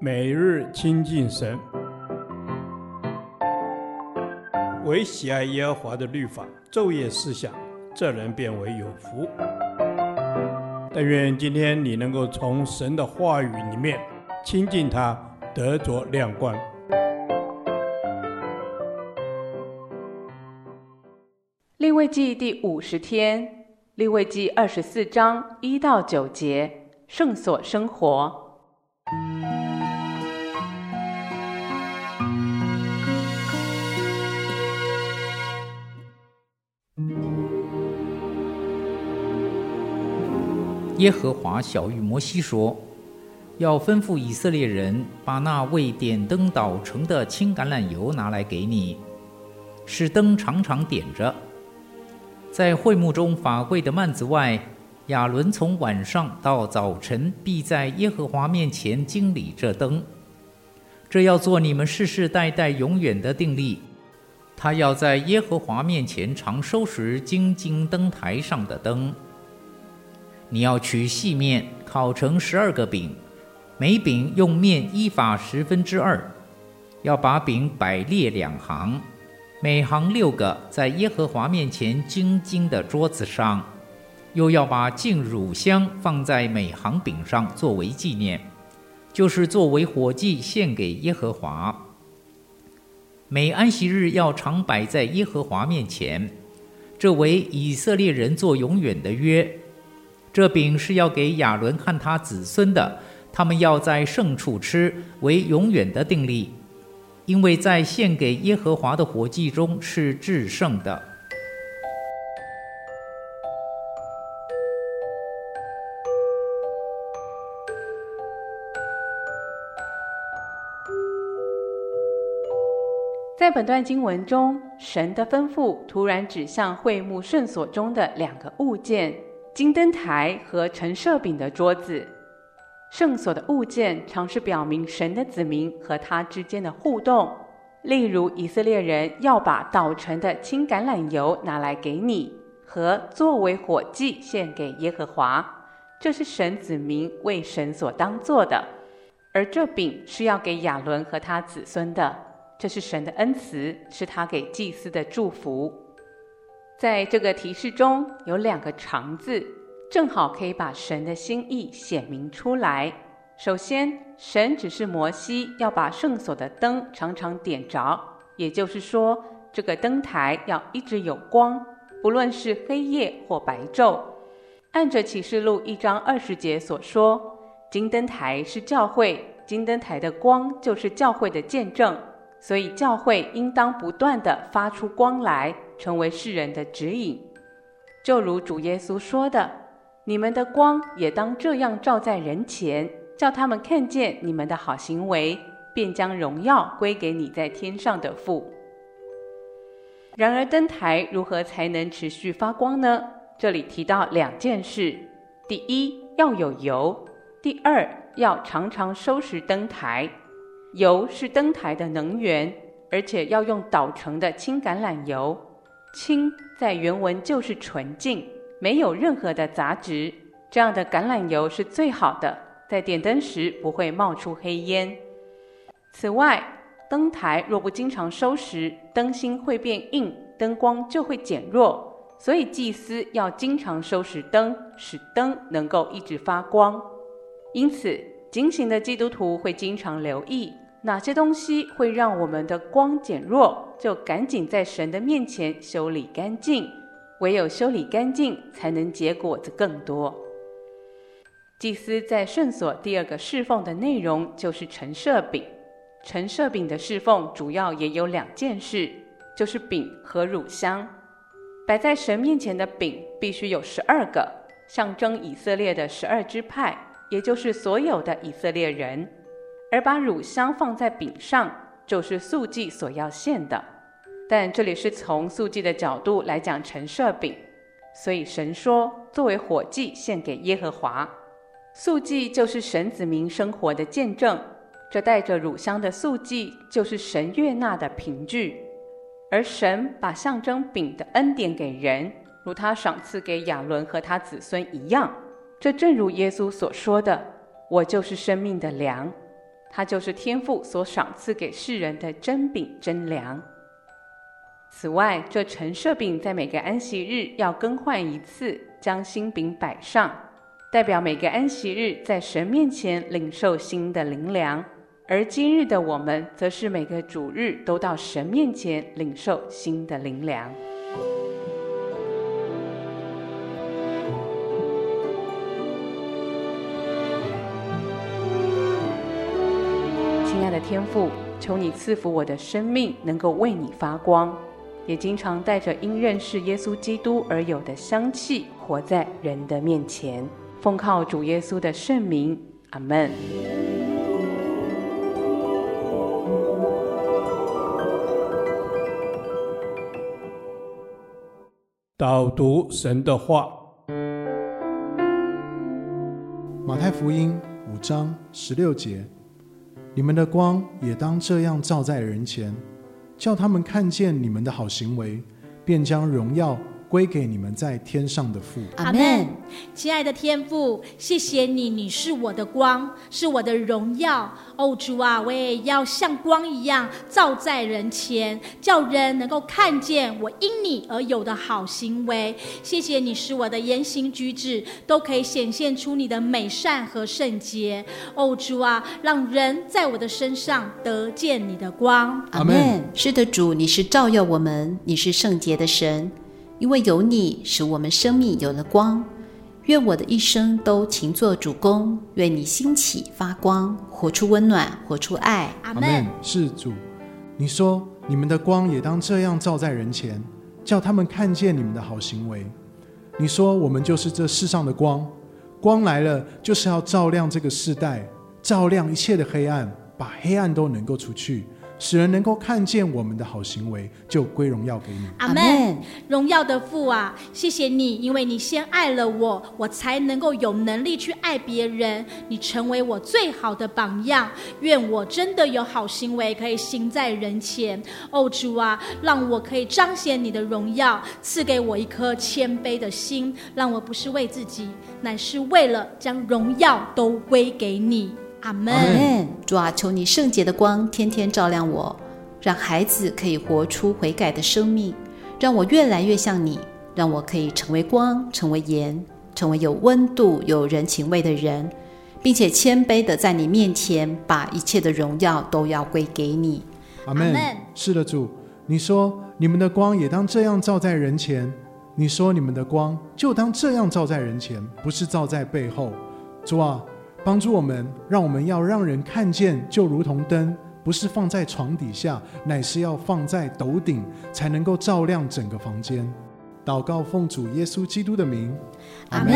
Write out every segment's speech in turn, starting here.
每日亲近神，唯喜爱耶和华的律法，昼夜思想，这人便为有福。但愿今天你能够从神的话语里面亲近他，得着亮光。立位记第五十天，立位记二十四章一到九节，圣所生活。耶和华晓諭摩西说：“要吩咐以色列人把那为点灯捣成的青橄榄油拿来给你，使灯常常点着。在会幕中法柜的幔子外，亚伦从晚上到早晨必在耶和华面前经理这灯。这要做你们世世代代永远的定例。他要在耶和华面前常收拾金金灯台上的灯。”你要取细面烤成十二个饼，每饼用面一法十分之二，要把饼摆列两行，每行六个，在耶和华面前精金的桌子上，又要把净乳香放在每行饼上作为纪念，就是作为火祭献给耶和华。每安息日要常摆在耶和华面前，这为以色列人做永远的约。这饼是要给亚伦和他子孙的，他们要在圣处吃，为永远的定例，因为在献给耶和华的火祭中是至圣的。本段经文中，神的吩咐突然指向会幕圣所中的两个物件。金灯台和陈设饼的桌子，圣所的物件常是表明神的子民和他之间的互动。例如，以色列人要把捣成的青橄榄油拿来给你，和作为火祭献给耶和华，这是神子民为神所当做的。而这饼是要给亚伦和他子孙的，这是神的恩慈，是他给祭司的祝福。在这个提示中有两个“长”字，正好可以把神的心意显明出来。首先，神指示摩西要把圣所的灯常常点着，也就是说，这个灯台要一直有光，不论是黑夜或白昼。按着启示录一章二十节所说，金灯台是教会，金灯台的光就是教会的见证，所以教会应当不断地发出光来。成为世人的指引，就如主耶稣说的：“你们的光也当这样照在人前，叫他们看见你们的好行为，便将荣耀归给你在天上的父。”然而，灯台如何才能持续发光呢？这里提到两件事：第一，要有油；第二，要常常收拾灯台。油是灯台的能源，而且要用捣成的青橄榄油。青在原文就是纯净，没有任何的杂质。这样的橄榄油是最好的，在点灯时不会冒出黑烟。此外，灯台若不经常收拾，灯芯会变硬，灯光就会减弱。所以祭司要经常收拾灯，使灯能够一直发光。因此，警醒的基督徒会经常留意。哪些东西会让我们的光减弱，就赶紧在神的面前修理干净。唯有修理干净，才能结果子更多。祭司在圣所第二个侍奉的内容就是陈设饼。陈设饼的侍奉主要也有两件事，就是饼和乳香。摆在神面前的饼必须有十二个，象征以色列的十二支派，也就是所有的以色列人。而把乳香放在饼上，就是素祭所要献的。但这里是从素祭的角度来讲陈设饼，所以神说作为火祭献给耶和华。素祭就是神子民生活的见证，这带着乳香的素祭就是神悦纳的凭据。而神把象征饼的恩典给人，如他赏赐给亚伦和他子孙一样。这正如耶稣所说的：“我就是生命的粮。”它就是天父所赏赐给世人的真饼真粮。此外，这陈设饼在每个安息日要更换一次，将新饼摆上，代表每个安息日在神面前领受新的灵粮。而今日的我们，则是每个主日都到神面前领受新的灵粮。天父，求你赐福我的生命，能够为你发光。也经常带着因认识耶稣基督而有的香气，活在人的面前。奉靠主耶稣的圣名，阿门。导读神的话，马太福音五章十六节：你们的光也当这样照在人前。叫他们看见你们的好行为，便将荣耀归给你们在天上的父。阿门。亲爱的天父，谢谢你，你是我的光，是我的荣耀。哦，主啊，我也要像光一样照在人前，叫人能够看见我因你而有的好行为。谢谢你，使我的言行举止都可以显现出你的美善和圣洁。哦，主啊，让人在我的身上得见你的光。阿门。是的，主，你是照耀我们，你是圣洁的神。因为有你，使我们生命有了光。愿我的一生都勤做主工，愿你兴起发光，活出温暖，活出爱。阿门。是主，你说你们的光也当这样照在人前，叫他们看见你们的好行为。你说我们就是这世上的光，光来了就是要照亮这个世代，照亮一切的黑暗，把黑暗都能够除去。使人能够看见我们的好行为，就归荣耀给你。阿门。荣耀的父啊，谢谢你，因为你先爱了我，我才能够有能力去爱别人。你成为我最好的榜样。愿我真的有好行为可以行在人前。哦，主啊，让我可以彰显你的荣耀，赐给我一颗谦卑的心，让我不是为自己，乃是为了将荣耀都归给你。阿门。主啊，求你圣洁的光天天照亮我，让孩子可以活出悔改的生命，让我越来越像你，让我可以成为光，成为盐，成为有温度、有人情味的人，并且谦卑的在你面前，把一切的荣耀都要归给你。阿门。是的，主，你说你们的光也当这样照在人前，你说你们的光就当这样照在人前，不是照在背后。主啊。帮助我们，让我们要让人看见，就如同灯，不是放在床底下，乃是要放在斗顶，才能够照亮整个房间。祷告奉主耶稣基督的名，阿门。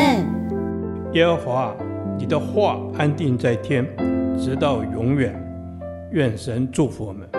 耶和华，你的话安定在天，直到永远。愿神祝福我们。